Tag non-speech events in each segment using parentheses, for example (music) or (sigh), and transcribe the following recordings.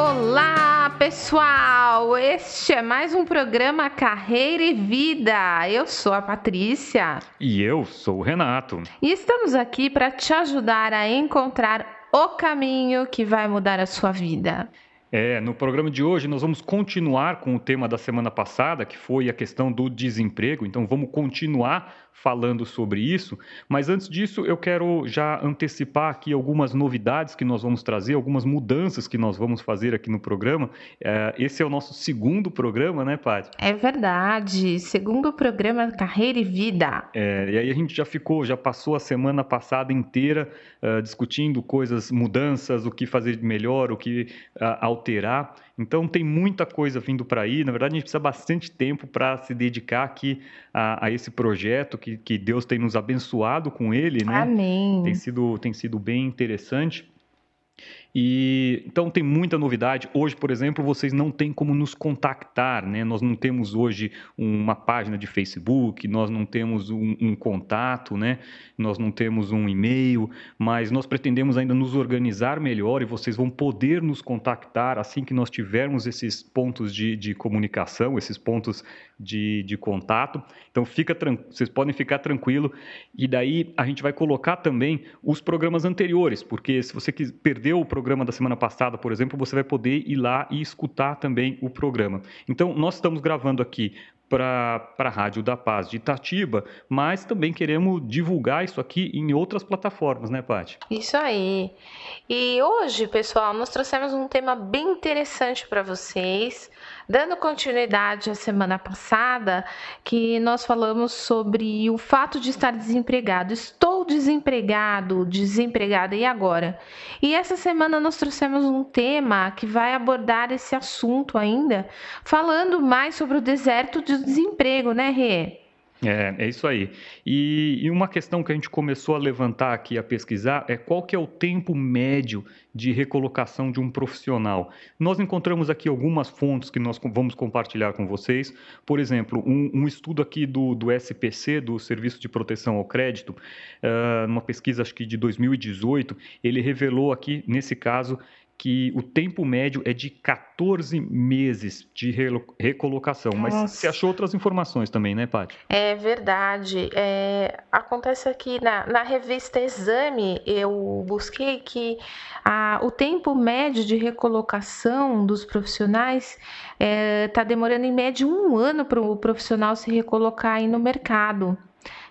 Olá, pessoal! Este é mais um programa Carreira e Vida. Eu sou a Patrícia. E eu sou o Renato. E estamos aqui para te ajudar a encontrar o caminho que vai mudar a sua vida. É, no programa de hoje nós vamos continuar com o tema da semana passada, que foi a questão do desemprego. Então vamos continuar falando sobre isso. Mas antes disso, eu quero já antecipar aqui algumas novidades que nós vamos trazer, algumas mudanças que nós vamos fazer aqui no programa. É, esse é o nosso segundo programa, né, Paty? É verdade. Segundo programa Carreira e Vida. É, e aí a gente já ficou, já passou a semana passada inteira uh, discutindo coisas, mudanças, o que fazer de melhor, o que uh, alterar. Então tem muita coisa vindo para aí. Na verdade, a gente precisa bastante tempo para se dedicar aqui a, a, esse projeto que, que Deus tem nos abençoado com ele, né? Amém. Tem sido, tem sido bem interessante. E então tem muita novidade. Hoje, por exemplo, vocês não têm como nos contactar, né? Nós não temos hoje uma página de Facebook, nós não temos um, um contato, né? Nós não temos um e-mail, mas nós pretendemos ainda nos organizar melhor e vocês vão poder nos contactar assim que nós tivermos esses pontos de, de comunicação, esses pontos de, de contato. Então fica vocês podem ficar tranquilo e daí a gente vai colocar também os programas anteriores, porque se você perdeu o programa da semana passada, por exemplo, você vai poder ir lá e escutar também o programa. Então nós estamos gravando aqui para a Rádio da Paz de Itatiba, mas também queremos divulgar isso aqui em outras plataformas, né, Paty? Isso aí. E hoje, pessoal, nós trouxemos um tema bem interessante para vocês. Dando continuidade à semana passada, que nós falamos sobre o fato de estar desempregado. Estou desempregado, desempregada, e agora? E essa semana nós trouxemos um tema que vai abordar esse assunto ainda, falando mais sobre o deserto de desemprego, né, Rê? É, é isso aí. E, e, uma questão que a gente começou a levantar aqui, a pesquisar, é qual que é o tempo médio de recolocação de um profissional. Nós encontramos aqui algumas fontes que nós vamos compartilhar com vocês. Por exemplo, um, um estudo aqui do, do SPC, do Serviço de Proteção ao Crédito, uh, numa pesquisa acho que de 2018, ele revelou aqui, nesse caso, que o tempo médio é de 14 meses de recolocação. Mas você achou outras informações também, né, Paty? É verdade. É, acontece aqui na, na revista Exame, eu busquei que a, o tempo médio de recolocação dos profissionais está é, tá demorando em média um ano para o profissional se recolocar aí no mercado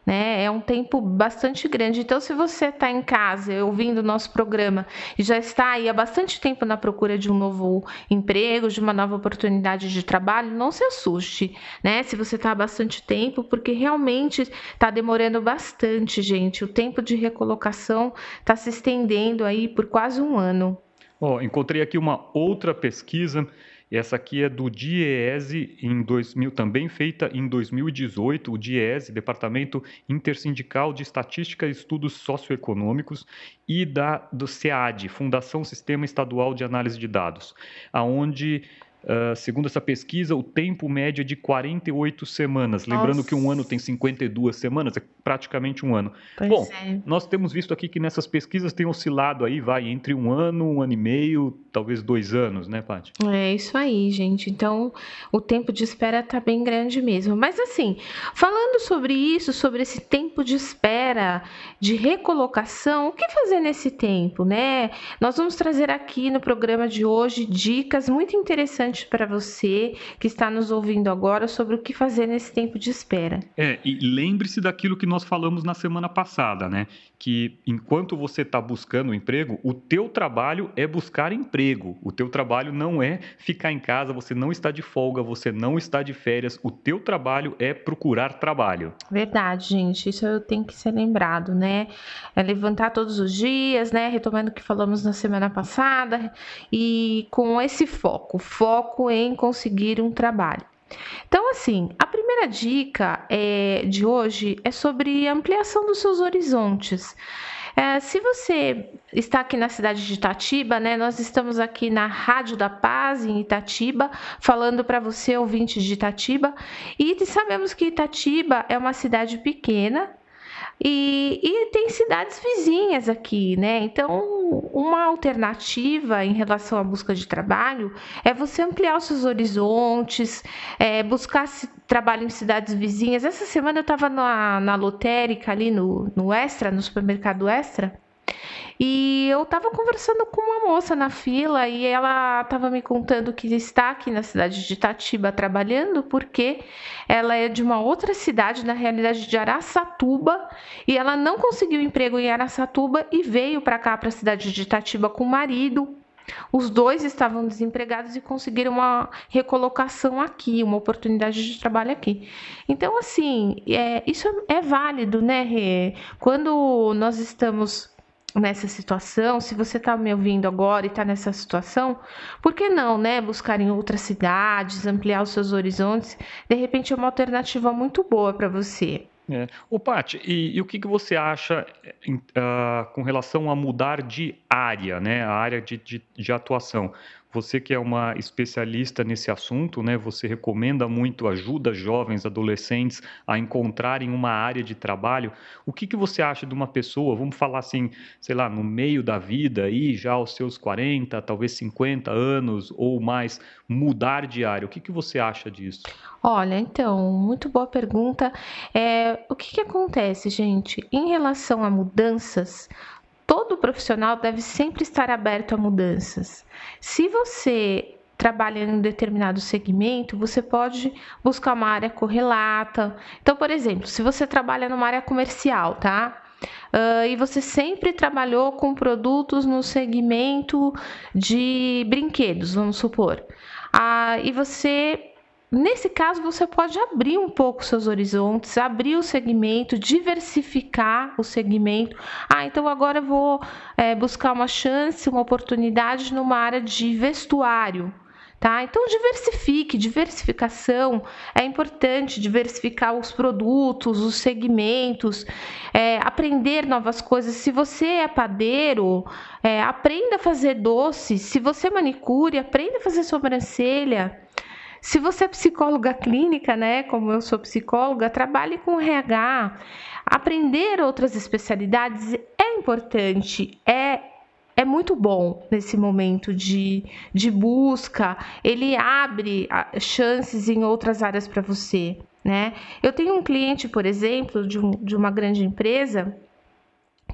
né? É um tempo bastante grande. Então, se você está em casa ouvindo o nosso programa e já está aí há bastante tempo na procura de um novo emprego, de uma nova oportunidade de trabalho, não se assuste, né? Se você está há bastante tempo, porque realmente está demorando bastante, gente. O tempo de recolocação está se estendendo aí por quase um ano. Oh, encontrei aqui uma outra pesquisa essa aqui é do DIEESE, em 2000, também feita em 2018, o DIEESE, Departamento Intersindical de Estatística e Estudos Socioeconômicos, e da, do SEAD, Fundação Sistema Estadual de Análise de Dados, aonde Uh, segundo essa pesquisa, o tempo médio é de 48 semanas. Nossa. Lembrando que um ano tem 52 semanas, é praticamente um ano. Pois Bom, é. nós temos visto aqui que nessas pesquisas tem oscilado aí, vai, entre um ano, um ano e meio, talvez dois anos, né, Paty? É isso aí, gente. Então, o tempo de espera tá bem grande mesmo. Mas assim, falando sobre isso, sobre esse tempo de espera, de recolocação, o que fazer nesse tempo, né? Nós vamos trazer aqui no programa de hoje dicas muito interessantes para você que está nos ouvindo agora sobre o que fazer nesse tempo de espera. É, e lembre-se daquilo que nós falamos na semana passada, né? Que enquanto você está buscando emprego, o teu trabalho é buscar emprego. O teu trabalho não é ficar em casa, você não está de folga, você não está de férias. O teu trabalho é procurar trabalho. Verdade, gente. Isso tem que ser lembrado, né? É levantar todos os dias, né? Retomando o que falamos na semana passada e com esse foco foco em conseguir um trabalho. Então, assim, a primeira dica é, de hoje é sobre ampliação dos seus horizontes. É, se você está aqui na cidade de Itatiba, né? Nós estamos aqui na Rádio da Paz, em Itatiba, falando para você, ouvinte de Itatiba, e sabemos que Itatiba é uma cidade pequena, E, e, tem cidades vizinhas aqui, né? Então, uma alternativa em relação à busca de trabalho é você ampliar os seus horizontes, é, buscar trabalho em cidades vizinhas. Essa semana eu estava na, na lotérica ali no, no Extra, no supermercado Extra, e eu estava conversando com uma moça na fila e ela estava me contando que está aqui na cidade de Itatiba trabalhando porque ela é de uma outra cidade, na realidade de Araçatuba, e ela não conseguiu emprego em Araçatuba e veio para cá, para a cidade de Itatiba com o marido. Os dois estavam desempregados e conseguiram uma recolocação aqui, uma oportunidade de trabalho aqui. Então, assim, é, isso é válido, né, Rê? Quando nós estamos nessa situação, se você está me ouvindo agora e está nessa situação, por que não, né? Buscar em outras cidades, ampliar os seus horizontes, de repente é uma alternativa muito boa para você. É. Ô, Paty, e, e, o que, que você acha uh, com relação a mudar de área, né? A área de, de, de atuação. Você que é uma especialista nesse assunto, né? Você recomenda muito, ajuda jovens, adolescentes a encontrarem uma área de trabalho. O que, que você acha de uma pessoa, vamos falar assim, sei lá, no meio da vida, aí já aos seus 40, talvez 50 anos ou mais, mudar de área? O que, que você acha disso? Olha, então, muito boa pergunta. É, o que, que acontece, gente? Em relação a mudanças, todo profissional deve sempre estar aberto a mudanças. Se você trabalha em um determinado segmento, você pode buscar uma área correlata. Então, por exemplo, se você trabalha numa área comercial, tá? Uh, e você sempre trabalhou com produtos no segmento de brinquedos, vamos supor. Uh, e você Nesse caso, você pode abrir um pouco seus horizontes, abrir o segmento, diversificar o segmento. Ah, então agora eu vou é, buscar uma chance, uma oportunidade numa área de vestuário. Tá? Então diversifique, diversificação é importante, diversificar os produtos, os segmentos, é, aprender novas coisas. Se você é padeiro, é, aprenda a fazer doces. Se você é manicure, aprenda a fazer sobrancelha. Se você é psicóloga clínica, né, como eu sou psicóloga, trabalhe com RH. Aprender outras especialidades é importante, é é muito bom nesse momento de, de busca, ele abre chances em outras áreas para você. Né? Eu tenho um cliente, por exemplo, de, um, de uma grande empresa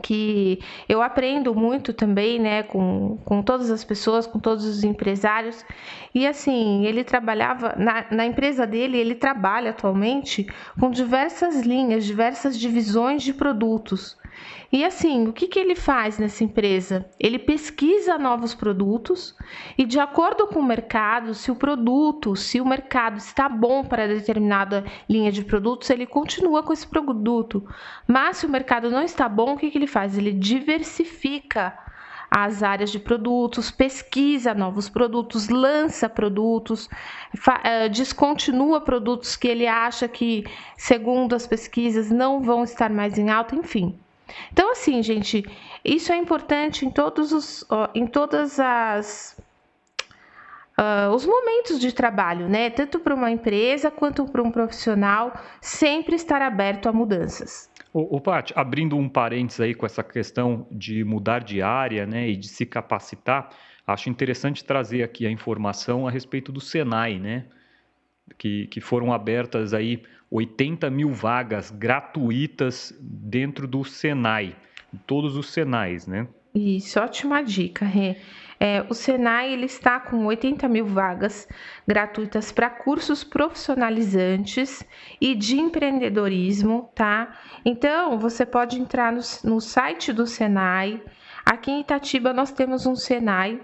que eu aprendo muito também, né, com, com todas as pessoas, com todos os empresários. E assim, ele trabalhava na, na empresa dele, ele trabalha atualmente com diversas linhas, diversas divisões de produtos. E assim, o que, que ele faz nessa empresa? Ele pesquisa novos produtos e, de acordo com o mercado, se o produto, se o mercado está bom para determinada linha de produtos, ele continua com esse produto. Mas se o mercado não está bom, o que, que ele faz? Ele diversifica as áreas de produtos, pesquisa novos produtos, lança produtos, eh, descontinua produtos que ele acha que, segundo as pesquisas, não vão estar mais em alta, enfim. Então, assim, gente, isso é importante em todos os, em todas as Uh, os momentos de trabalho, né? Tanto para uma empresa quanto para um profissional, sempre estar aberto a mudanças. O, Pat, abrindo um parênteses aí com essa questão de mudar de área, né, e de se capacitar, acho interessante trazer aqui a informação a respeito do Senai, né? Que, que foram abertas aí 80 mil vagas gratuitas dentro do Senai, todos os Senais, né? Isso, ótima dica, Rê. É, o Senai ele está com 80 mil vagas gratuitas para cursos profissionalizantes e de empreendedorismo, tá? Então, você pode entrar no, no site do Senai. Aqui em Itatiba nós temos um Senai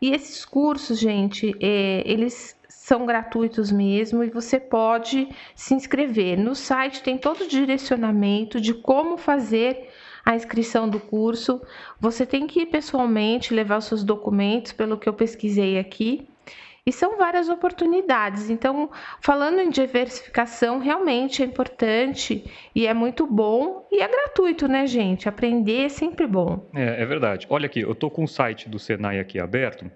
e esses cursos, gente, é, eles são gratuitos mesmo e você pode se inscrever. No site tem todo o direcionamento de como fazer a inscrição do curso. Você tem que ir pessoalmente levar os seus documentos, pelo que eu pesquisei aqui. E são várias oportunidades. Então, falando em diversificação, realmente é importante e é muito bom e é gratuito, né, gente? Aprender é sempre bom. É, é verdade. Olha aqui, eu estou com o site do Senai aqui aberto.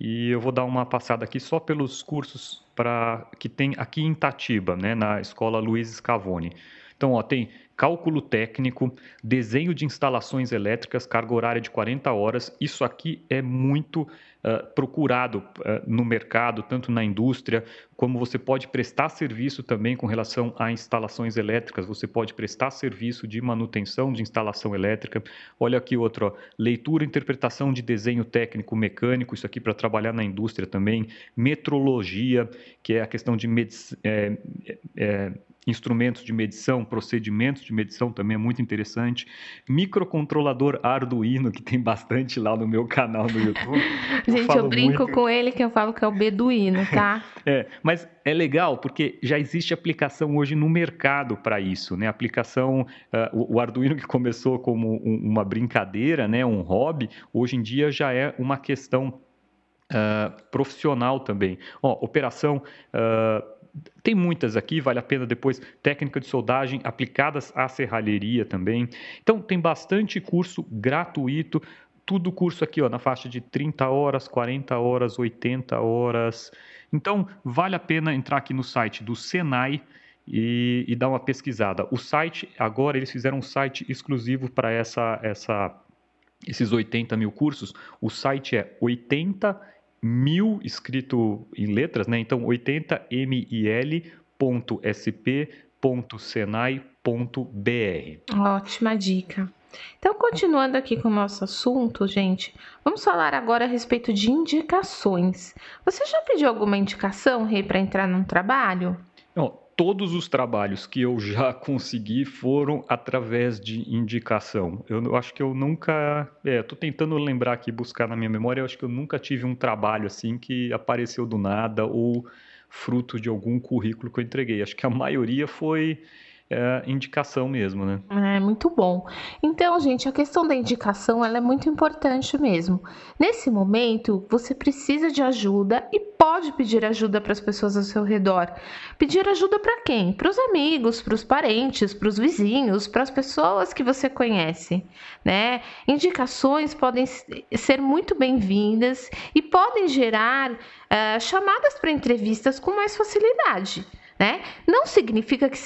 E eu vou dar uma passada aqui só pelos cursos para que tem aqui em Tatiba, né, na Escola Luiz Scavone. Então, ó, tem cálculo técnico, desenho de instalações elétricas, carga horária de 40 horas. Isso aqui é muito procurado uh, no mercado, tanto na indústria, como você pode prestar serviço também com relação a instalações elétricas, você pode prestar serviço de manutenção de instalação elétrica. Olha aqui outro, ó, leitura interpretação de desenho técnico mecânico, isso aqui para trabalhar na indústria também, metrologia, que é a questão de é, é, instrumentos de medição, procedimentos de medição também é muito interessante. Microcontrolador Arduino, que tem bastante lá no meu canal no YouTube. (laughs) Gente, eu, eu brinco muito... com ele que eu falo que é o beduíno, tá? (laughs) é, mas é legal porque já existe aplicação hoje no mercado para isso, né? Aplicação, uh, o Arduino que começou como um, uma brincadeira, né, um hobby, hoje em dia já é uma questão uh, profissional também. Ó, operação uh, tem muitas aqui, vale a pena depois, técnica de soldagem aplicadas à serralheria também. Então, tem bastante curso gratuito, tudo curso aqui ó, na faixa de 30 horas, 40 horas, 80 horas. Então, vale a pena entrar aqui no site do Senai e, e dar uma pesquisada. O site, agora eles fizeram um site exclusivo para essa, essa, esses 80 mil cursos. O site é 80 mil escrito em letras, né? Então 80mil.sp.senai.br. Ótima dica. Então, continuando aqui com o nosso assunto, gente, vamos falar agora a respeito de indicações. Você já pediu alguma indicação, Rei, para entrar num trabalho? Não, todos os trabalhos que eu já (laughs) consegui foram através de indicação. Eu acho que eu nunca. É, tentando lembrar aqui, buscar na minha memória, eu acho que eu nunca tive um trabalho assim que apareceu do nada ou fruto de algum currículo que eu entreguei. Acho que a maioria foi é, indicação mesmo, né? É muito bom. Então, gente, a questão da indicação ela é muito importante mesmo. Nesse momento, você precisa de ajuda e pode pedir ajuda para as pessoas ao seu redor. Pedir ajuda para quem? Para os amigos, para os parentes, para os vizinhos, para as pessoas que você conhece, né? Indicações podem ser muito bem-vindas e podem gerar uh, chamadas para entrevistas com mais facilidade. Né? Não significa que,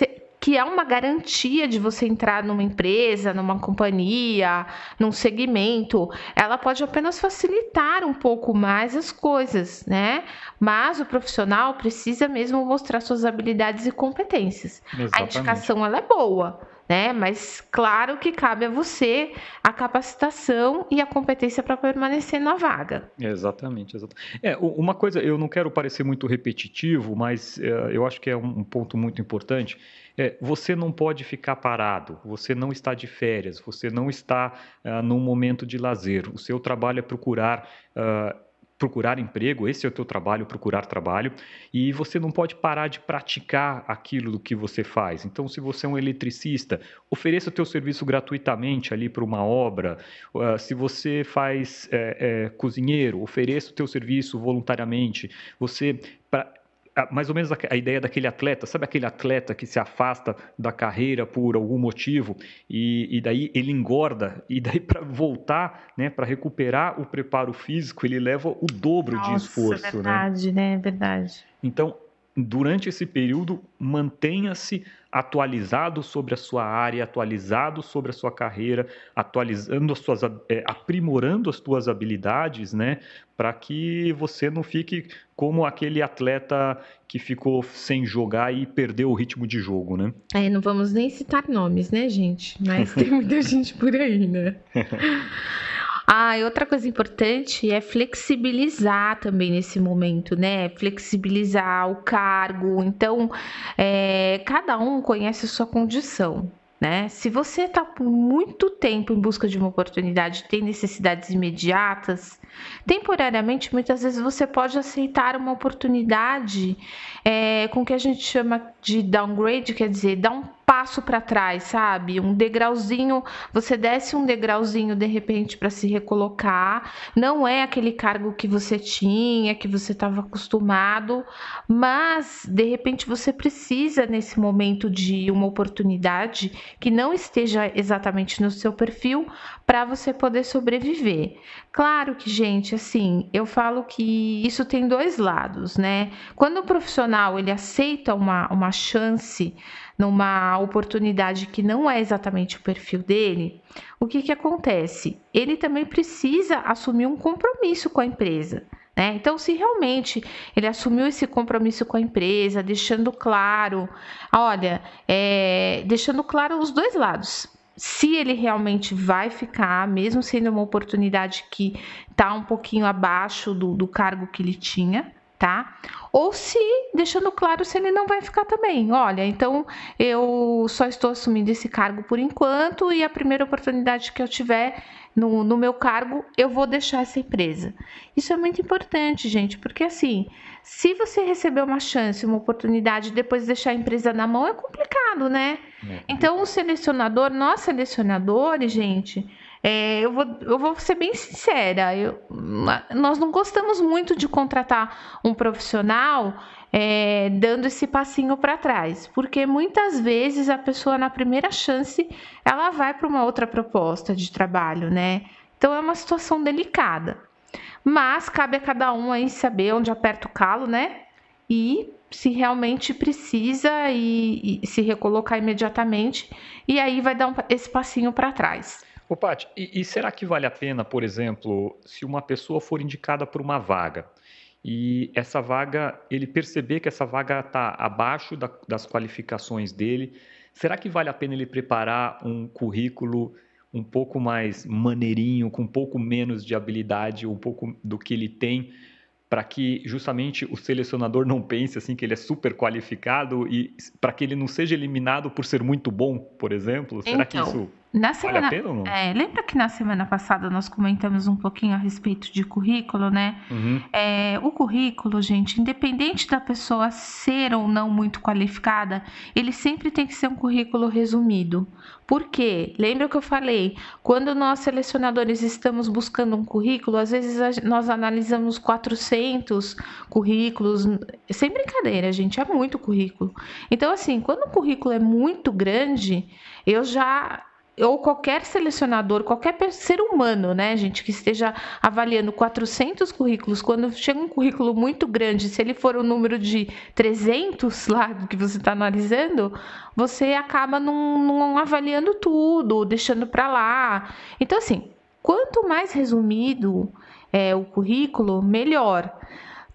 que é uma garantia de você entrar numa empresa, numa companhia, num segmento. Ela pode apenas facilitar um pouco mais as coisas, né? Mas o profissional precisa mesmo mostrar suas habilidades e competências. Exatamente. A indicação ela é boa, né? Mas claro que cabe a você a capacitação e a competência para permanecer na vaga. Exatamente, exatamente. É, uma coisa, eu não quero parecer muito repetitivo, mas é, eu acho que é um ponto muito importante é, você não pode ficar parado, você não está de férias, você não está uh, num momento de lazer. O seu trabalho é procurar. Uh, procurar emprego, esse é o teu trabalho, procurar trabalho, e você não pode parar de praticar aquilo do que você faz. Então, se você é um eletricista, ofereça o teu serviço gratuitamente ali para uma obra. Uh, se você faz é, é, cozinheiro, ofereça o teu serviço voluntariamente. Você mais ou menos a, a, ideia daquele atleta, sabe aquele atleta que se afasta da carreira por algum motivo e, e daí ele engorda e daí para voltar, né, para recuperar o preparo físico, ele leva o dobro Nossa, de esforço, é verdade, né? né? É verdade. Então, durante esse período, mantenha-se atualizado sobre a sua área, atualizado sobre a sua carreira, atualizando as suas, é, aprimorando as suas habilidades, né, para que você não fique como aquele atleta que ficou sem jogar e perdeu o ritmo de jogo, né? É, não vamos nem citar nomes, né, gente? Mas tem muita (laughs) gente por aí, né? (laughs) Ah, e outra coisa importante é flexibilizar também nesse momento, né? Flexibilizar o cargo. Então, é, cada um conhece a sua condição. Né? Se você está por muito tempo em busca de uma oportunidade, tem necessidades imediatas, temporariamente, muitas vezes você pode aceitar uma oportunidade é, com o que a gente chama de downgrade, quer dizer, dar um passo para trás, sabe? Um degrauzinho, você desce um degrauzinho de repente para se recolocar. Não é aquele cargo que você tinha, que você estava acostumado, mas de repente você precisa nesse momento de uma oportunidade que não esteja exatamente no seu perfil para você poder sobreviver. Claro que, gente, assim, eu falo que isso tem dois lados, né? Quando o profissional ele aceita uma, uma chance numa oportunidade que não é exatamente o perfil dele, o que, que acontece? Ele também precisa assumir um compromisso com a empresa. Né? Então, se realmente ele assumiu esse compromisso com a empresa, deixando claro, olha, é, deixando claro os dois lados, se ele realmente vai ficar, mesmo sendo uma oportunidade que está um pouquinho abaixo do, do cargo que ele tinha, tá? Ou se deixando claro se ele não vai ficar também. Olha, então eu só estou assumindo esse cargo por enquanto e a primeira oportunidade que eu tiver no, no meu cargo, eu vou deixar essa empresa. Isso é muito importante, gente, porque assim, se você receber uma chance, uma oportunidade e depois deixar a empresa na mão, é complicado, né? É. Então, o selecionador, nós selecionadores, gente, é, eu, vou, eu vou ser bem sincera, eu, nós não gostamos muito de contratar um profissional é, dando esse passinho para trás, porque muitas vezes a pessoa na primeira chance ela vai para uma outra proposta de trabalho, né? Então é uma situação delicada. Mas cabe a cada um aí saber onde aperta o calo, né? E se realmente precisa e, e se recolocar imediatamente, e aí vai dar um, esse passinho para trás. Ô, Paty, e, e será que vale a pena, por exemplo, se uma pessoa for indicada por uma vaga? e essa vaga, ele perceber que essa vaga está abaixo da, das qualificações dele, será que vale a pena ele preparar um currículo um pouco mais maneirinho, com um pouco menos de habilidade, um pouco do que ele tem, para que justamente o selecionador não pense assim que ele é super qualificado e para que ele não seja eliminado por ser muito bom, por exemplo? Será então, que isso na semana, vale pena ou não? É, lembra que na semana passada nós comentamos um pouquinho a respeito de currículo, né? Uhum. É, o currículo, gente, independente da pessoa ser ou não muito qualificada, ele sempre tem que ser um currículo resumido. Por quê? Lembra que eu falei? Quando nós selecionadores estamos buscando um currículo, às vezes nós analisamos 400 currículos, sem brincadeira, gente, é muito currículo. Então, assim, quando o currículo é muito grande, eu já ou qualquer selecionador, qualquer ser humano, né, gente, que esteja avaliando 400 currículos, quando chega um currículo muito grande, se ele for o número de 300 lá que você está analisando, você acaba não, avaliando tudo, deixando para lá. Então, assim, quanto mais resumido é o currículo, melhor.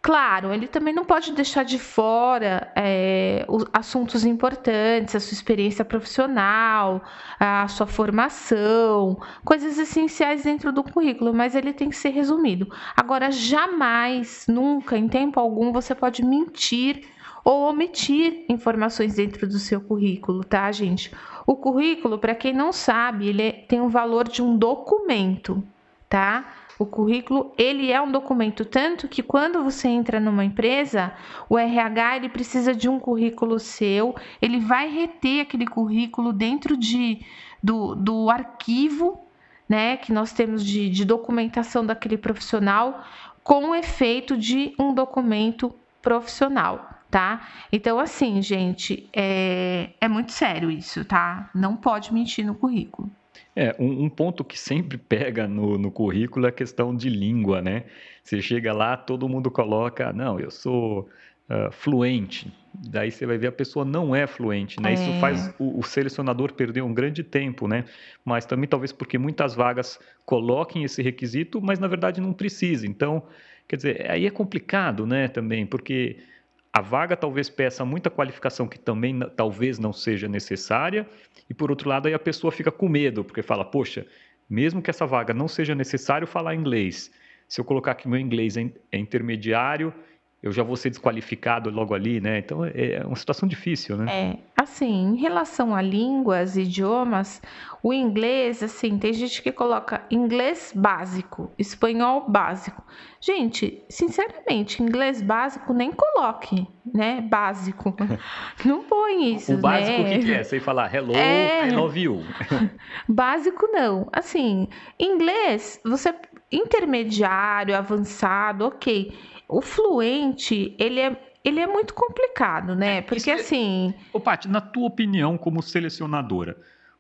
Claro, ele também não pode deixar de fora é, os assuntos importantes, a sua experiência profissional, a sua formação, coisas essenciais dentro do currículo, mas ele tem que ser resumido. Agora, jamais, nunca, em tempo algum, você pode mentir ou omitir informações dentro do seu currículo, tá, gente? O currículo, para quem não sabe, ele tem o valor de um documento, tá? O currículo, ele é um documento tanto que quando você entra numa empresa, o RH ele precisa de um currículo seu, ele vai reter aquele currículo dentro de, do, do arquivo né, que nós temos de, de documentação daquele profissional com o efeito de um documento profissional tá? Então, assim, gente, é, é muito sério isso, tá? Não pode mentir no currículo. É, um, um, ponto que sempre pega no, no currículo é a questão de língua, né? Você chega lá, todo mundo coloca, não, eu sou uh, fluente. Daí você vai ver a pessoa não é fluente, né? É. Isso faz o, o, selecionador perder um grande tempo, né? Mas também talvez porque muitas vagas coloquem esse requisito, mas na verdade não precisa. Então, quer dizer, aí é complicado, né? Também, porque a vaga talvez peça muita qualificação que também talvez não seja necessária, e por outro lado aí a pessoa fica com medo, porque fala, poxa, mesmo que essa vaga não seja necessário falar inglês, se eu colocar que meu inglês é, é intermediário, eu já vou ser desqualificado logo ali, né? Então é, é uma situação difícil, né? É, assim, em relação a línguas, idiomas, o inglês, assim, tem gente que coloca inglês básico, espanhol básico. Gente, sinceramente, inglês básico nem coloque, né? Básico. (laughs) Não põe isso, o básico né? o que, é? Você falar hello, é... I love you. (laughs) básico não. Assim, inglês, você intermediário, avançado, ok o fluente, ele é, ele é muito complicado, né? É, Porque Isso, assim. Ô, Paty, na tua opinião, como selecionadora,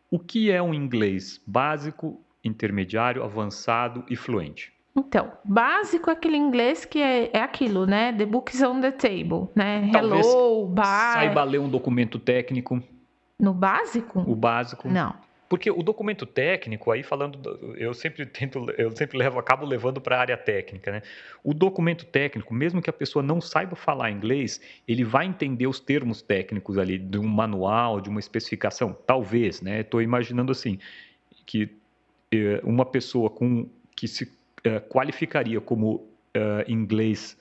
o que é um inglês básico, intermediário, avançado e fluente? Então, básico é aquele inglês que é, é aquilo, né? The book is on the table, né? Talvez Hello, bye. Saiba ler um documento técnico. No básico? O básico. Não. Porque o documento técnico, aí falando, eu sempre tento, eu sempre levo, acabo levando para a área técnica, né? O documento técnico, mesmo que a pessoa não saiba falar inglês, ele vai entender os termos técnicos ali de um manual, de uma especificação, talvez, né? Estou imaginando assim que eh, uma pessoa com que se eh, qualificaria como eh, inglês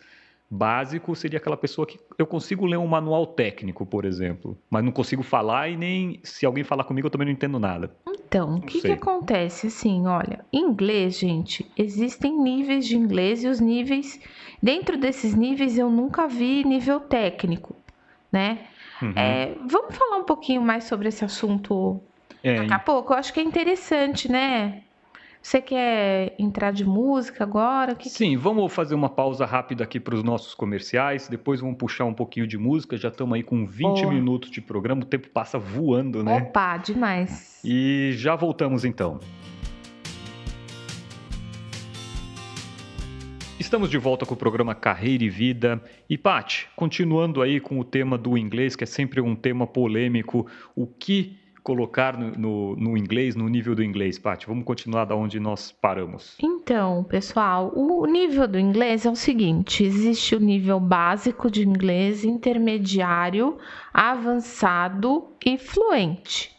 básico seria aquela pessoa que eu consigo ler um manual técnico, por exemplo, mas não consigo falar e nem se alguém falar comigo eu também não entendo nada. Então, o que, que acontece? Assim, olha, inglês, gente, existem níveis de inglês e os níveis, dentro desses níveis eu nunca vi nível técnico, né? Uhum. É, vamos falar um pouquinho mais sobre esse assunto é, daqui a pouco? Eu acho que é interessante, né? Você quer entrar de música agora? Que... Sim, vamos fazer uma pausa rápida aqui para os nossos comerciais. Depois vamos puxar um pouquinho de música. Já estamos aí com 20 minutos de programa. O tempo passa voando, né? Opa, demais. E já voltamos então. Estamos de volta com o programa Carreira e Vida. E, Paty, continuando aí com o tema do inglês, que é sempre um tema polêmico, o que colocar no, no, no, inglês, no nível do inglês, Paty? Vamos continuar da onde nós paramos. Então, pessoal, o nível do inglês é o seguinte: existe o nível básico de inglês, intermediário, avançado e fluente.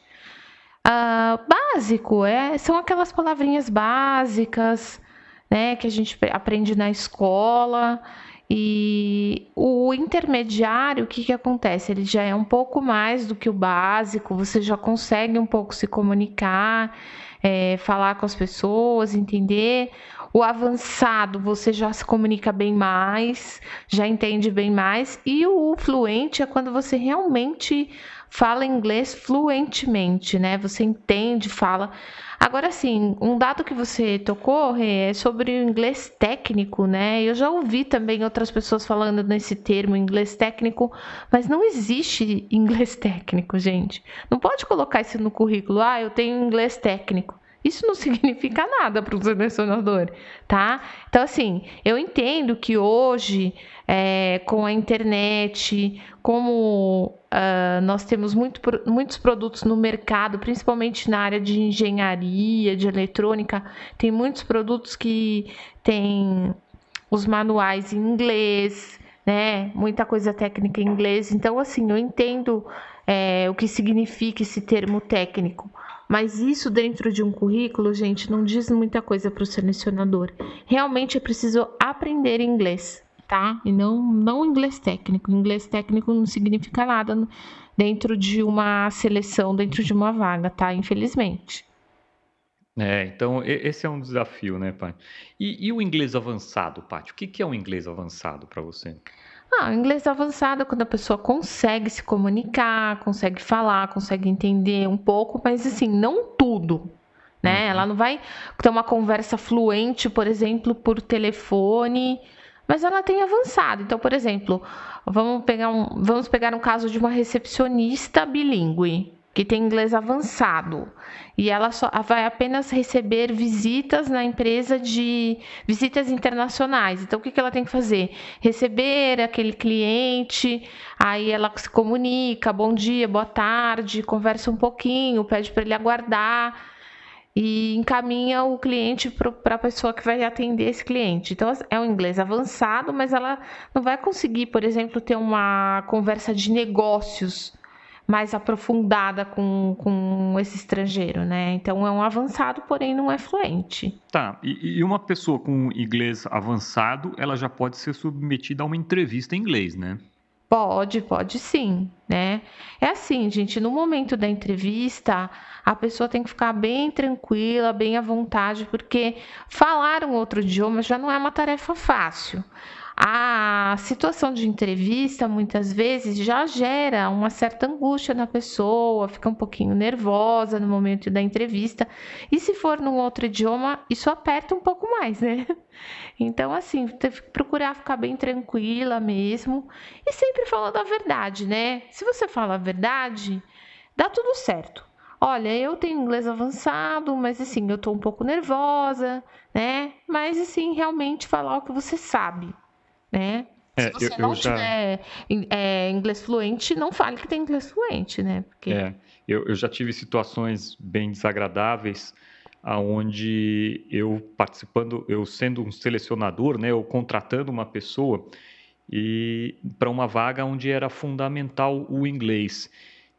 Uh, básico é, são aquelas palavrinhas básicas né, que a gente aprende na escola. E o intermediário, o que, que acontece? Ele já é um pouco mais do que o básico, você já consegue um pouco se comunicar, é, falar com as pessoas, entender. O avançado, você já se comunica bem mais, já entende bem mais. E o fluente é quando você realmente fala inglês fluentemente, né? Você entende, fala. Agora sim, um dado que você tocou é sobre o inglês técnico, né? Eu já ouvi também outras pessoas falando nesse termo inglês técnico, mas não existe (laughs) inglês técnico, gente. Não pode colocar isso no currículo. Ah, eu tenho inglês técnico. Isso não (laughs) significa nada para o selecionador, tá? Então, assim, eu entendo que hoje, é, com a internet, como uh, nós temos muito, muitos produtos no mercado, principalmente na área de engenharia, de eletrônica, tem muitos produtos que têm os manuais em inglês, né? Muita coisa técnica em inglês. Então, assim, eu entendo é, o que significa esse termo técnico. Mas isso dentro de um currículo, gente, não diz muita coisa para o selecionador. Realmente é preciso aprender inglês, tá? E não, não inglês técnico. Inglês técnico não significa nada dentro de uma seleção, dentro de uma vaga, tá? Infelizmente. É, então esse é um desafio, né, Paty? E, e o inglês avançado, Paty? O que, que é um inglês avançado para você? Ah, o inglês avançado é quando a pessoa consegue se comunicar, consegue falar, consegue entender um pouco, mas assim, não tudo. Né? Uhum. Ela não vai ter uma conversa fluente, por exemplo, por telefone, mas ela tem avançado. Então, por exemplo, vamos pegar um, vamos pegar um caso de uma recepcionista bilíngue que tem inglês avançado e ela só vai apenas receber visitas na empresa de visitas internacionais. Então, o que, que ela tem que fazer? Receber aquele cliente, aí ela se comunica, bom dia, boa tarde, conversa um pouquinho, pede para ele aguardar e encaminha o cliente para a pessoa que vai atender esse cliente. Então, é um inglês avançado, mas ela não vai conseguir, por exemplo, ter uma conversa de negócios mais aprofundada com, com esse estrangeiro, né? Então é um avançado, porém não é fluente. Tá, e, e, uma pessoa com inglês avançado, ela já pode ser submetida a uma entrevista em inglês, né? Pode, pode sim, né? É assim, gente, no momento da entrevista, a pessoa tem que ficar bem tranquila, bem à vontade, porque falar um outro idioma já não é uma tarefa fácil. A situação de entrevista muitas vezes já gera uma certa angústia na pessoa, fica um pouquinho nervosa no momento da entrevista. E se for num outro idioma, isso aperta um pouco mais, né? (laughs) Então, assim, procurar ficar bem tranquila mesmo e sempre falando a verdade, né? Se você fala a verdade, dá tudo certo. Olha, eu tenho inglês avançado, mas assim, eu tô um pouco nervosa, né? Mas assim, realmente falar o que você sabe né? É, Se você eu, não eu já... tiver é, inglês fluente, não fale que tem inglês fluente, né? Porque... É, eu, eu já tive situações bem desagradáveis aonde eu participando, eu sendo um selecionador, né, ou contratando uma pessoa e para uma vaga onde era fundamental o inglês.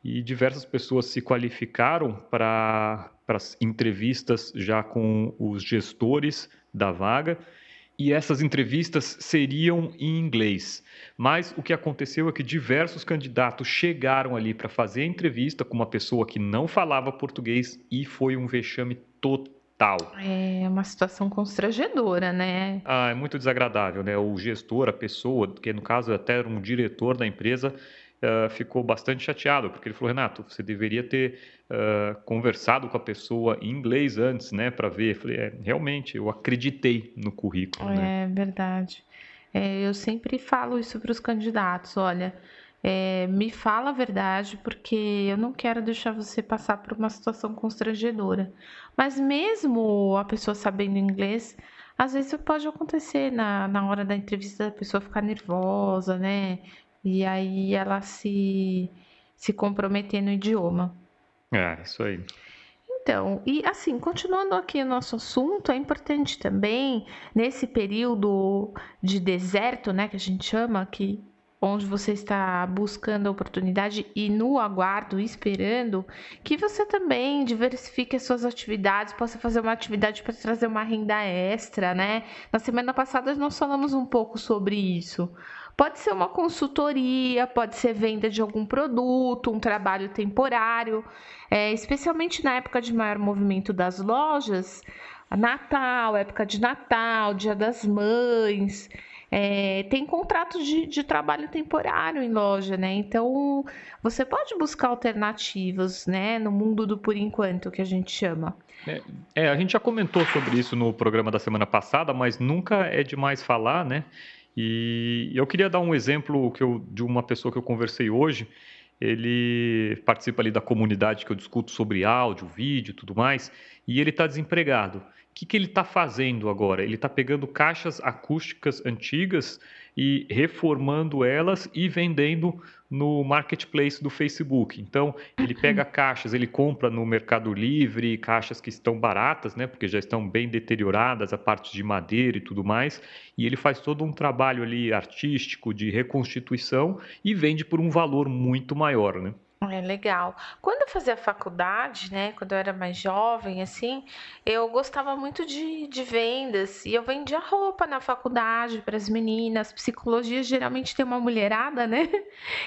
E diversas pessoas se qualificaram para as entrevistas já com os gestores da vaga e essas entrevistas seriam em inglês. Mas o que aconteceu é que diversos candidatos chegaram ali para fazer a entrevista com uma pessoa que não falava português e foi um vexame total. É uma situação constrangedora, né? Ah, é muito desagradável, né? O gestor, a pessoa, que no caso até era um diretor da empresa, uh, ficou bastante chateado, porque ele falou, Renato, você deveria ter uh, conversado com a pessoa em inglês antes, né, para ver. Eu falei, é, realmente, eu acreditei no currículo. Né? É né? verdade. É, eu sempre falo isso para os candidatos, olha, é, me fala a verdade, porque eu não quero deixar você passar por uma situação constrangedora. Mas mesmo a pessoa sabendo inglês, às vezes pode acontecer na, na hora da entrevista da pessoa ficar nervosa, né? E aí ela se, se comprometer no idioma. É, isso aí. Então, e assim, continuando aqui o nosso assunto, é importante também, nesse período de deserto, né, que a gente chama, que onde você está buscando a oportunidade e no aguardo, esperando, que você também diversifique as suas atividades, possa fazer uma atividade para trazer uma renda extra, né? Na semana passada nós falamos um pouco sobre isso. Pode ser uma consultoria, pode ser venda de algum produto, um trabalho temporário, é, especialmente na época de maior movimento das lojas, Natal, época de Natal, Dia das Mães. É, tem contratos de, de, trabalho temporário em loja, né? Então você pode buscar alternativas, né? No mundo do por enquanto que a gente chama. É, é, a gente já comentou sobre isso no programa da semana passada, mas nunca é demais falar, né? E eu queria dar um exemplo que eu, de uma pessoa que eu conversei hoje. Ele participa ali da comunidade que eu discuto sobre áudio, vídeo tudo mais, e ele está desempregado. O que, que ele está fazendo agora? Ele está pegando caixas acústicas antigas e reformando elas e vendendo no marketplace do Facebook. Então, ele pega caixas, ele compra no Mercado Livre caixas que estão baratas, né, porque já estão bem deterioradas, a parte de madeira e tudo mais, e ele faz todo um trabalho ali artístico de reconstituição e vende por um valor muito maior, né? É legal. Quando eu fazia faculdade, né, quando eu era mais jovem, assim, eu gostava muito de, de vendas e eu vendia roupa na faculdade para as meninas. Psicologia geralmente tem uma mulherada, né?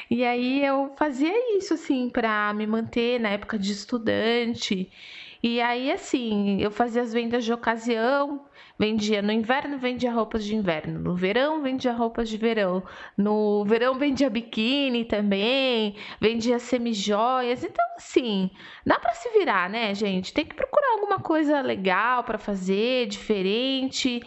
E aí eu fazia isso, assim, para me manter na época de estudante. E aí, assim, eu fazia as vendas de ocasião, Vendia no inverno, vendia roupas de inverno. No verão, vendia roupas de verão. No verão, vendia biquíni também. Vendia semijoias. Então, assim, dá para se virar, né, gente? Tem que procurar alguma coisa legal para fazer, diferente,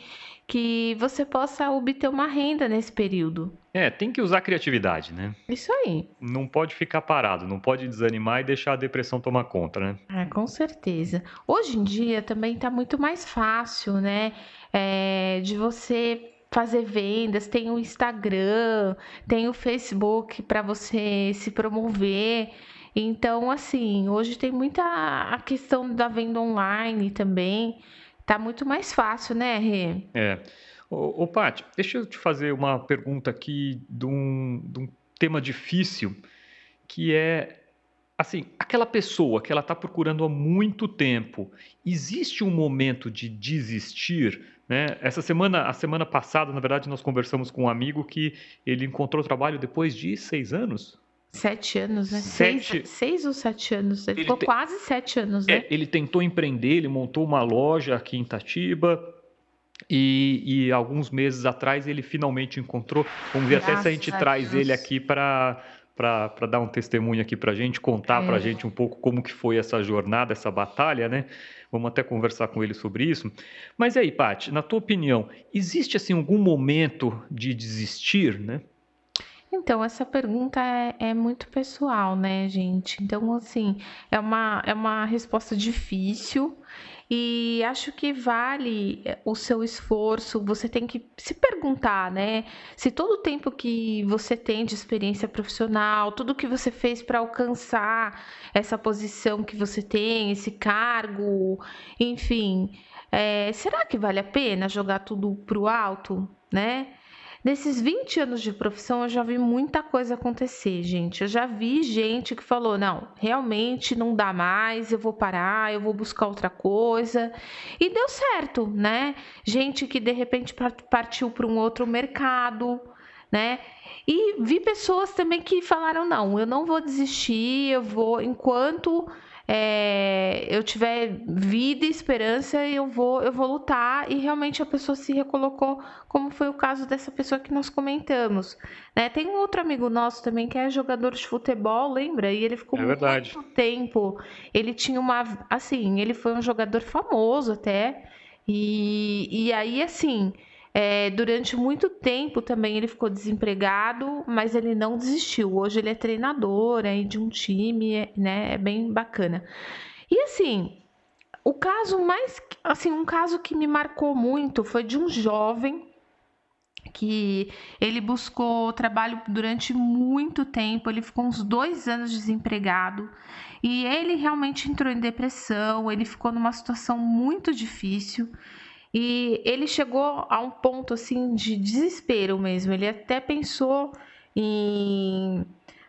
que você possa obter uma renda nesse período. É, tem que usar criatividade, né? Isso aí. Não pode ficar parado, não pode desanimar e deixar a depressão tomar conta, né? É, com certeza. Hoje em dia também está muito mais fácil, né? É, de você fazer vendas, tem o Instagram, tem o Facebook para você se promover. Então, assim, hoje tem muita a questão da venda online também. Tá muito mais fácil, né, Rê? É. Ô, ô Paty, deixa eu te fazer uma pergunta aqui de um, de um tema difícil, que é assim, aquela pessoa que ela está procurando há muito tempo, existe um momento de desistir? Né? Essa semana, a semana passada, na verdade, nós conversamos com um amigo que ele encontrou trabalho depois de seis anos. Sete anos, né? Sete... Seis, seis ou sete anos. Ele, ele ficou te... quase sete anos, né? É, ele tentou empreender, ele montou uma loja aqui em Itatiba, e, e, alguns meses atrás ele finalmente encontrou. Vamos ver até se a gente a traz Deus. ele aqui para para dar um testemunho aqui para a gente, contar é. para a gente um pouco como que foi essa jornada, essa batalha, né? Vamos até conversar com ele sobre isso. Mas aí, Paty, na tua opinião, existe assim algum momento de desistir, né? Então, essa pergunta é, é, muito pessoal, né, gente? Então, assim, é uma, é uma resposta difícil e acho que vale eh, o seu esforço. Você tem que se perguntar, né? Se todo o tempo que você tem de experiência profissional, tudo que você fez para alcançar essa posição que você tem, esse cargo, enfim, é, será que vale a pena jogar tudo pro alto, né? Nesses 20 anos de profissão, eu já vi muita coisa acontecer, gente. Eu já vi gente que falou: não, realmente não dá mais, eu vou parar, eu vou buscar outra coisa. E deu certo, né? Gente que de repente partiu para um outro mercado, né? E vi pessoas também que falaram: não, eu não vou desistir, eu vou, enquanto é, eu tiver vida e esperança, eu vou, eu vou lutar e realmente a pessoa se recolocou, como foi o caso dessa pessoa que nós comentamos. Né? Tem um outro amigo nosso também que é jogador de futebol, lembra? E ele ficou é muito tempo. Ele tinha uma, assim, ele foi um jogador famoso até. E, e aí, assim, é, durante muito tempo também ele ficou desempregado, mas ele não desistiu. Hoje ele é treinador aí de um time, né? É bem bacana. E assim, o caso mais, assim, um caso que me marcou muito foi de um jovem que ele buscou trabalho durante muito tempo, ele ficou uns dois anos desempregado e ele realmente entrou em depressão, ele ficou numa situação muito difícil. E ele chegou a um ponto assim de desespero mesmo. Ele até pensou em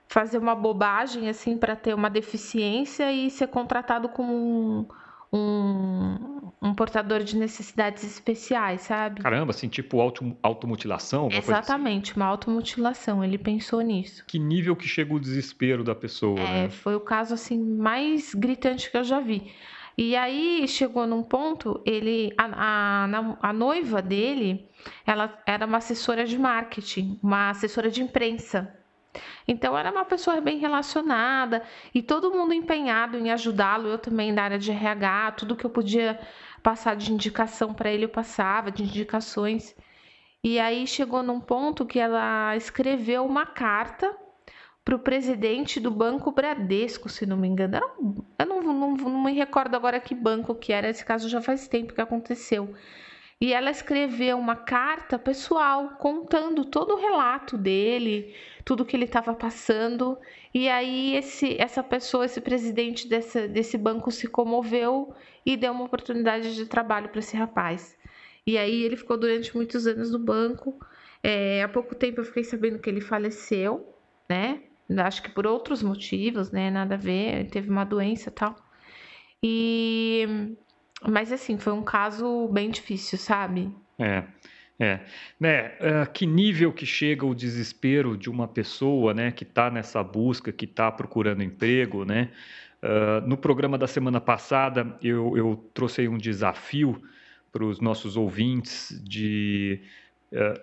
fazer uma bobagem assim para ter uma deficiência e ser contratado como um, um, um, portador de necessidades especiais, sabe? Caramba, assim, tipo auto, automutilação? Assim? Exatamente, assim. uma automutilação. Ele pensou nisso. Que nível que chega o desespero da pessoa, é, né? Foi o caso assim mais gritante que eu já vi. E aí chegou num ponto, ele a, a, a noiva dele, ela era uma assessora de marketing, uma assessora de imprensa. Então era uma pessoa bem relacionada e todo mundo empenhado em ajudá-lo. Eu também da área de RH, tudo que eu podia passar de indicação para ele eu passava, de indicações. E aí chegou num ponto que ela escreveu uma carta para o presidente do Banco Bradesco, se não me engano. Um, eu não, não, não, me recordo agora que banco que era, esse caso já faz tempo que aconteceu. E ela escreveu uma carta pessoal contando todo o relato dele, tudo que ele estava passando. E aí esse, essa pessoa, esse presidente desse, desse banco se comoveu e deu uma oportunidade de trabalho para esse rapaz. E aí ele ficou durante muitos anos no banco. É, há pouco tempo eu fiquei sabendo que ele faleceu, né? Acho que por outros motivos, né? Nada a ver, teve uma doença e tal. E. Mas assim, foi um caso bem difícil, sabe? É. É, né? Uh, que nível que chega o desespero de uma pessoa, né, que está nessa busca, que está procurando emprego, né? Uh, no programa da semana passada eu, eu trouxe um desafio para os nossos ouvintes de uh,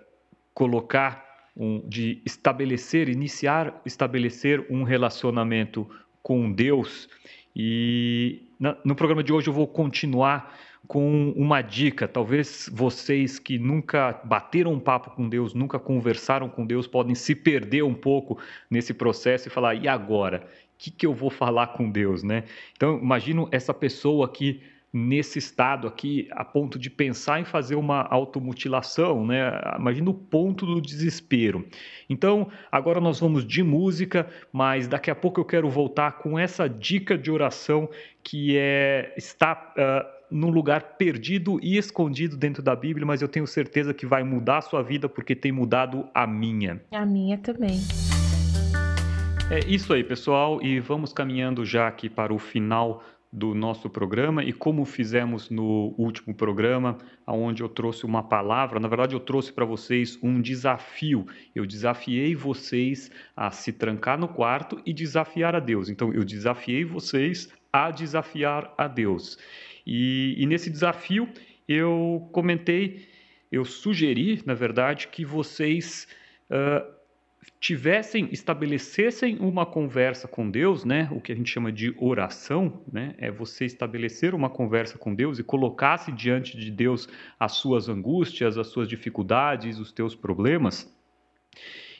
colocar um, de estabelecer, iniciar, estabelecer um relacionamento com Deus. E na, no programa de hoje eu vou continuar com uma dica. Talvez vocês que nunca bateram um papo com Deus, nunca conversaram com Deus, podem se perder um pouco nesse processo e falar: e agora? O que, que eu vou falar com Deus, né? Então, imagino essa pessoa que nesse estado aqui, a ponto de pensar em fazer uma automutilação, né? Imagina o ponto do desespero. Então, agora nós vamos de música, mas daqui a pouco eu quero voltar com essa dica de oração que é está uh, num lugar perdido e escondido dentro da Bíblia, mas eu tenho certeza que vai mudar a sua vida porque tem mudado a minha. A minha também. É isso aí, pessoal, e vamos caminhando já aqui para o final do nosso programa e como fizemos no último programa, onde eu trouxe uma palavra, na verdade eu trouxe para vocês um desafio. Eu desafiei vocês a se trancar no quarto e desafiar a Deus. Então eu desafiei vocês a desafiar a Deus. E, e nesse desafio eu comentei, eu sugeri, na verdade, que vocês uh, tivessem, estabelecessem uma conversa com Deus, né? O que a gente chama de oração, né? É você estabelecer uma conversa com Deus e colocasse diante de Deus as suas angústias, as suas dificuldades, os teus problemas.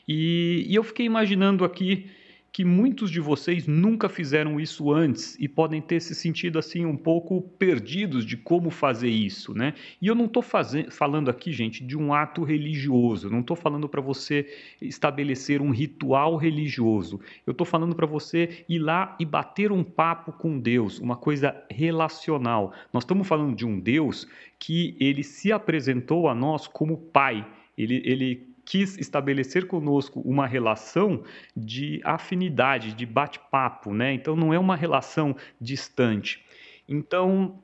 E, e eu fiquei imaginando aqui que muitos de vocês nunca fizeram isso antes e podem ter se sentido assim um pouco perdidos de como fazer isso, né? E eu não estou falando aqui, gente, de um ato religioso. Não estou falando para você estabelecer um ritual religioso. Eu estou falando para você ir lá e bater um papo com Deus, uma coisa relacional. Nós estamos falando de um Deus que ele se apresentou a nós como Pai. Ele, ele quis estabelecer conosco uma relação de afinidade, de bate-papo, né? Então não é uma relação distante. Então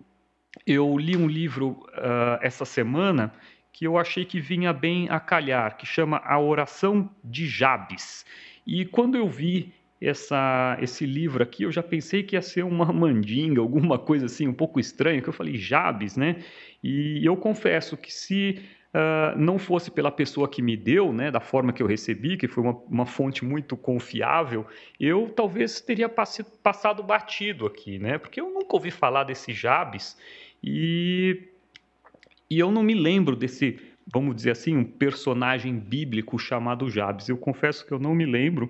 eu li um livro uh, essa semana que eu achei que vinha bem a calhar, que chama A Oração de Jabes. E quando eu vi essa, esse livro aqui, eu já pensei que ia ser uma (laughs) mandinga, alguma coisa assim um pouco estranha, que eu falei Jabes, né? E eu confesso que se uh, não fosse pela pessoa que me deu, né, da forma que eu recebi, que foi uma, uma fonte muito confiável, eu talvez teria passado batido aqui, né? Porque eu nunca ouvi falar desse Jabes e, e eu não me lembro desse, vamos dizer assim, um personagem bíblico chamado Jabes. Eu confesso que eu não me lembro.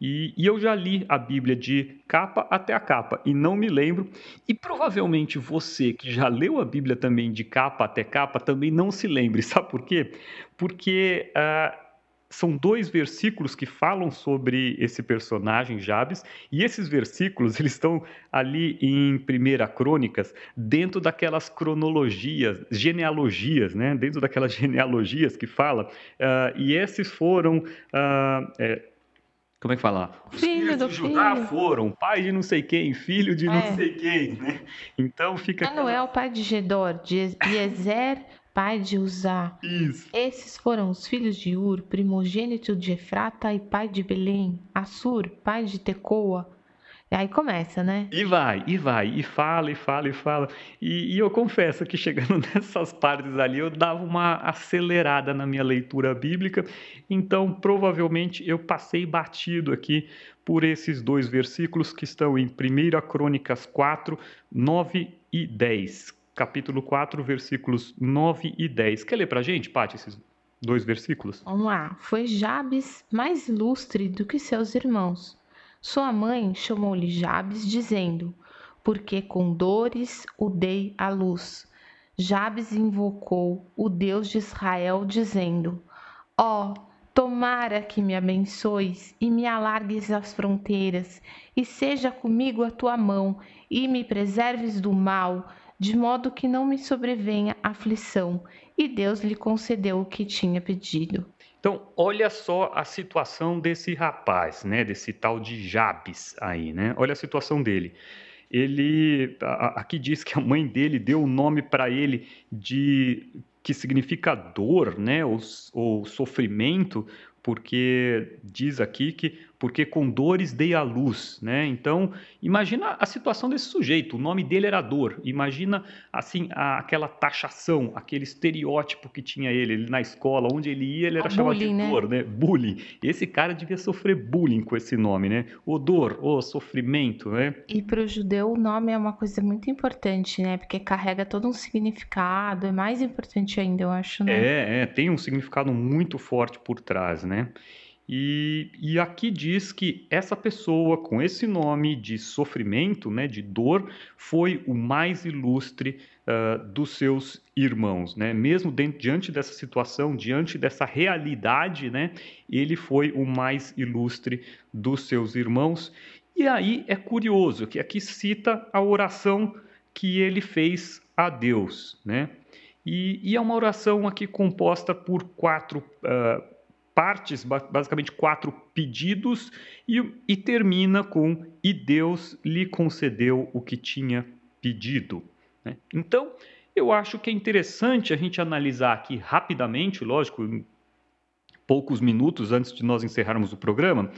E, e, eu já li a Bíblia de capa até a capa e não me lembro. E provavelmente você que já leu a Bíblia também de capa até capa também não se lembre. (laughs) Sabe por quê? Porque uh, são dois versículos que falam sobre esse personagem Jabes e esses versículos eles estão ali em Primeira Crônicas dentro daquelas cronologias, genealogias, né? Dentro daquelas (laughs) genealogias que fala. Uh, e esses foram uh, é, como é que fala? Os filho do de Judá filho. foram pai de não sei quem, filho de é. não sei quem, né? Então fica. Manuel, aquela... pai de Gedor, de Ezer, pai de Uzá. Isso. Esses foram os filhos de Ur, primogênito de Efrata e pai de Belém. Assur, pai de Tecoa. Aí começa, né? E vai, e vai, e fala, e fala, e fala. E, e, eu confesso que chegando (laughs) nessas partes ali, eu dava uma acelerada na minha leitura bíblica. Então, provavelmente, eu passei batido aqui por esses dois versículos que estão em 1 Crônicas 4, 9 e 10. Capítulo 4, versículos 9 e 10. Quer ler pra gente, Paty, esses dois versículos? Vamos lá. Foi Jabes mais ilustre do que seus irmãos sua mãe chamou-lhe Jabes, dizendo: Porque com dores o dei à luz. Jabes invocou o Deus de Israel, dizendo: Ó, oh, tomara que me abençoes e me alargues as fronteiras, e seja comigo a tua mão, e me preserves do mal, de modo que não me sobrevenha aflição. E Deus lhe concedeu o que tinha pedido. Então, olha só a situação desse rapaz, né, desse tal de Jabes aí, né? Olha a situação dele. Ele aqui diz que a mãe dele deu o nome para ele de que significa dor, né, ou, ou sofrimento, porque diz aqui que porque com dores dei a luz, né? Então, imagina a situação desse sujeito, o nome dele era dor. Imagina assim a, aquela taxação, aquele estereótipo que tinha ele, ele na escola, onde ele ia, ele era chamado bullying, de né? dor, né? né? Bullying. Esse cara devia sofrer bullying com esse nome, né? O dor, o sofrimento, né? E para o judeu o nome é uma coisa muito importante, né? Porque carrega todo um significado, é mais importante ainda, eu acho, né? É, é tem um significado muito forte por trás, né? E, e, aqui diz que essa pessoa com esse nome de sofrimento, né, de dor, foi o mais ilustre uh, dos seus irmãos. Né? Mesmo diante dessa situação, diante dessa realidade, né, ele foi o mais ilustre dos seus irmãos. E aí é curioso que aqui cita a oração que ele fez a Deus. Né? E, e é uma oração aqui composta por quatro. Uh, partes, basicamente quatro pedidos, e, e termina com: E Deus lhe concedeu o que tinha pedido. Né? Então, eu acho que é interessante a gente analisar aqui rapidamente, lógico, em poucos minutos antes de nós encerrarmos o programa,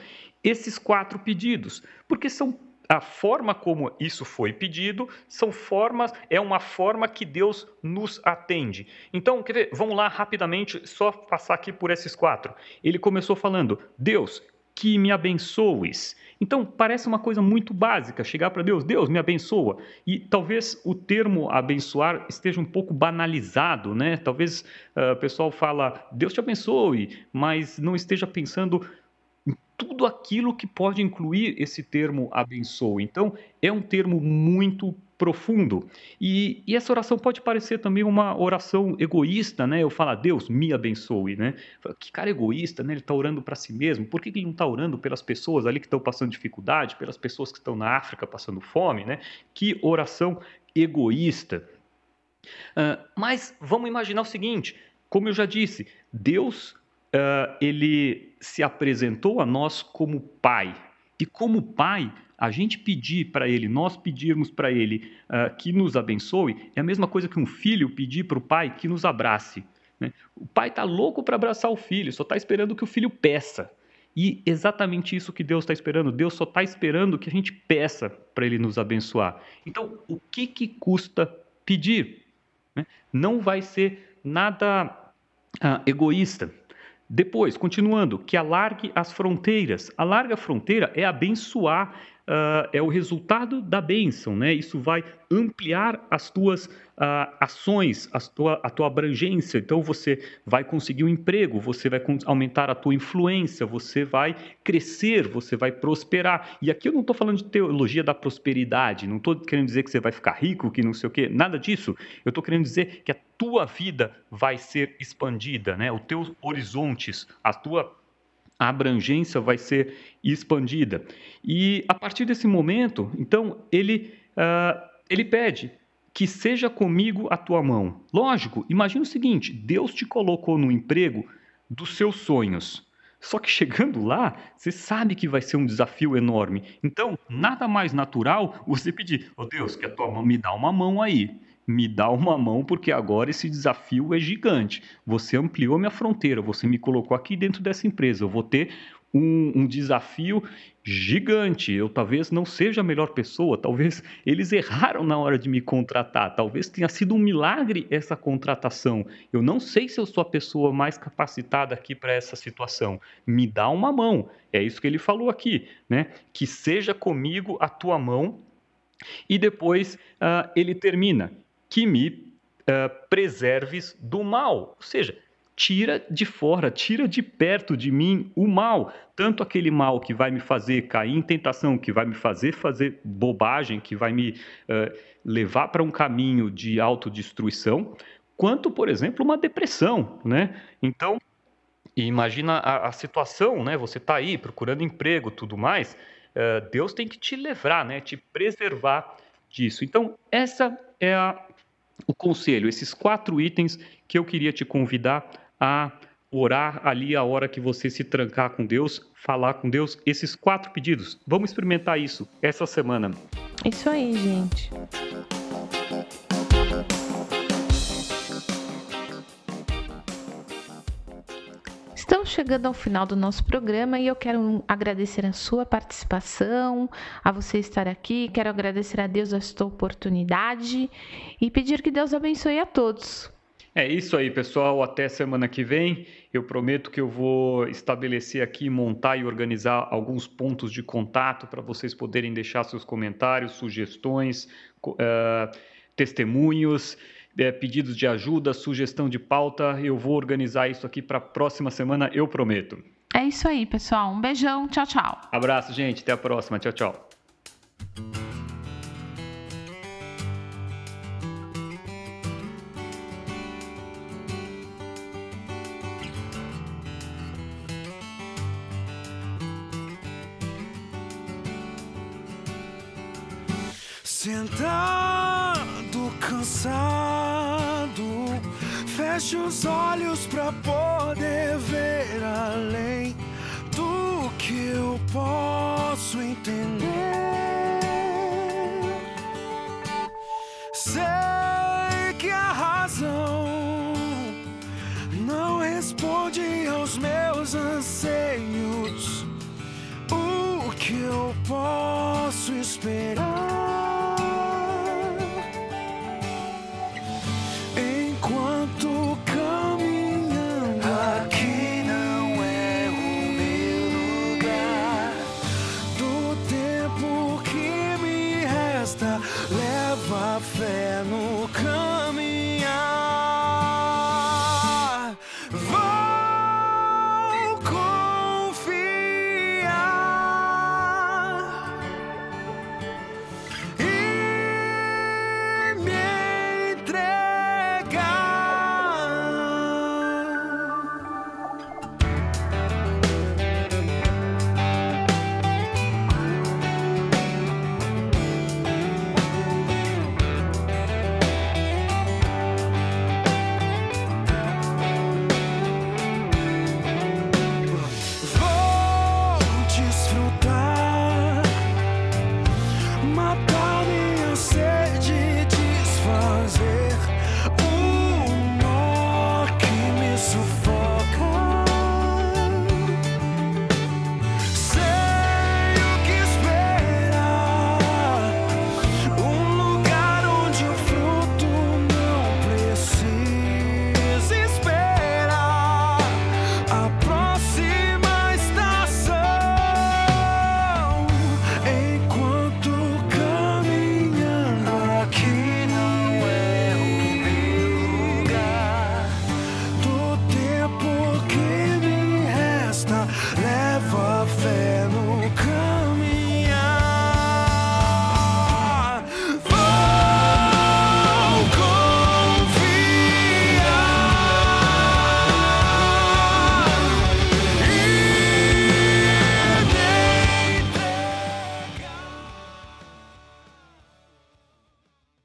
esses quatro pedidos, porque são a forma como isso foi pedido são formas, é uma forma que Deus nos atende. Então, quer ver, vamos lá rapidamente, só passar aqui por esses quatro. Ele começou falando: Deus, que me abençoes. Então, parece uma coisa muito básica, chegar para Deus, Deus me abençoa. E talvez o termo abençoar esteja um pouco banalizado, né? Talvez uh, o pessoal fala, Deus te abençoe, mas não esteja pensando tudo aquilo que pode incluir esse termo abençoe. Então, é um termo muito profundo. E, e, essa oração pode parecer também uma oração egoísta, né? Eu falo, Deus me abençoe, né? Que cara egoísta, né? Ele está orando para si mesmo. Por que ele não está orando pelas pessoas ali que estão passando dificuldade, pelas pessoas que estão na África passando fome, né? Que oração egoísta. Uh, mas vamos imaginar o seguinte: como eu já disse, Deus uh, ele se apresentou a nós como Pai. E como Pai, a gente pedir para ele, nós pedirmos para ele uh, que nos abençoe, é a mesma coisa que um filho pedir para o pai que nos abrace. Né? O pai está louco para abraçar o filho, só está esperando que o filho peça. E exatamente isso que Deus está esperando. Deus só está esperando que a gente peça para Ele nos abençoar. Então, o que, que custa pedir? Né? Não vai ser nada ah, egoísta. Depois, continuando, que alargue as fronteiras. Alarga a fronteira é abençoar uh, é o resultado da bênção, né? Isso vai ampliar as tuas uh, ações, a tua, a tua abrangência. Então você vai conseguir um emprego, você vai aumentar a tua influência, você vai crescer, você vai prosperar. E aqui eu não estou falando de teologia da prosperidade, não estou querendo dizer que você vai ficar rico, que não sei o quê, nada disso. Eu estou querendo dizer que a tua vida vai ser expandida, né? Os teus horizontes, a tua a abrangência vai ser expandida. E a partir desse momento, então, ele, uh, ele pede que seja comigo a tua mão. Lógico, imagina o seguinte: Deus te colocou no emprego dos seus sonhos. Só que chegando lá, você sabe que vai ser um desafio enorme. Então, nada mais natural você pedir: "Ó oh Deus, que a tua mão me dá uma mão aí" me dá uma mão, porque agora esse desafio é gigante. Você ampliou minha fronteira, você me colocou aqui dentro dessa empresa. Eu vou ter um, um, desafio gigante. Eu talvez não seja a melhor pessoa, talvez eles erraram na hora de me contratar, talvez tenha sido um milagre essa contratação. Eu não sei se eu sou a pessoa mais capacitada aqui para essa situação. Me dá uma mão. É isso que ele falou aqui, né? Que seja comigo a tua mão. E depois uh, ele termina que me uh, preserves do mal. Ou seja, tira de fora, tira de perto de mim o mal, tanto aquele mal que vai me fazer cair em tentação, que vai me fazer fazer bobagem, que vai me uh, levar para um caminho de autodestruição, quanto, por exemplo, uma depressão, né? Então, imagina a, a situação, né? Você está aí procurando emprego, tudo mais. Uh, Deus tem que te livrar, né? Te preservar disso. Então, essa é a o conselho, esses quatro itens que eu queria te convidar a orar ali a hora que você se trancar com Deus, falar com Deus, esses quatro pedidos. Vamos experimentar isso essa semana. Isso aí, gente. Chegando ao final do nosso programa e eu quero agradecer a sua participação, a você estar aqui. Quero agradecer a Deus esta oportunidade e pedir que Deus abençoe a todos. É isso aí, pessoal. Até semana que vem. Eu prometo que eu vou estabelecer aqui, montar e organizar alguns pontos de contato para vocês poderem deixar seus comentários, sugestões, uh, testemunhos é, pedidos de ajuda, sugestão de pauta. Eu vou organizar isso aqui para a próxima semana, eu prometo. É isso aí, pessoal. Um beijão. Tchau, tchau. Abraço, gente. Até a próxima. Tchau, tchau.